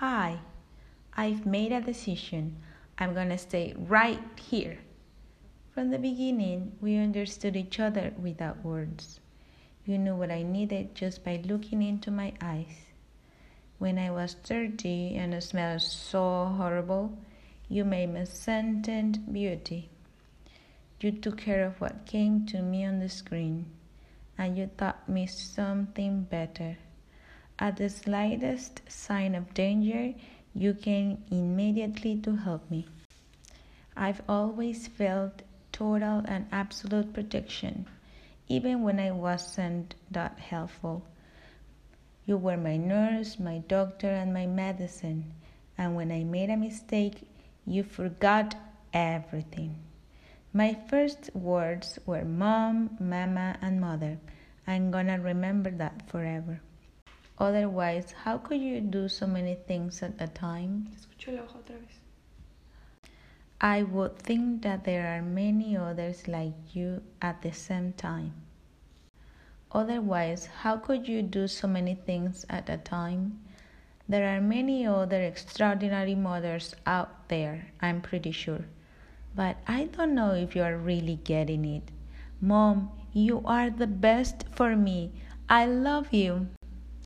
Hi, I've made a decision. I'm gonna stay right here. From the beginning, we understood each other without words. You knew what I needed just by looking into my eyes. When I was dirty and smelled so horrible, you made me scented beauty. You took care of what came to me on the screen, and you taught me something better. At the slightest sign of danger, you came immediately to help me. I've always felt total and absolute protection, even when I wasn't that helpful. You were my nurse, my doctor, and my medicine, and when I made a mistake, you forgot everything. My first words were mom, mama, and mother. I'm gonna remember that forever. Otherwise, how could you do so many things at a time? Escucho la hoja otra vez. I would think that there are many others like you at the same time. Otherwise, how could you do so many things at a time? There are many other extraordinary mothers out there, I'm pretty sure. But I don't know if you are really getting it. Mom, you are the best for me. I love you.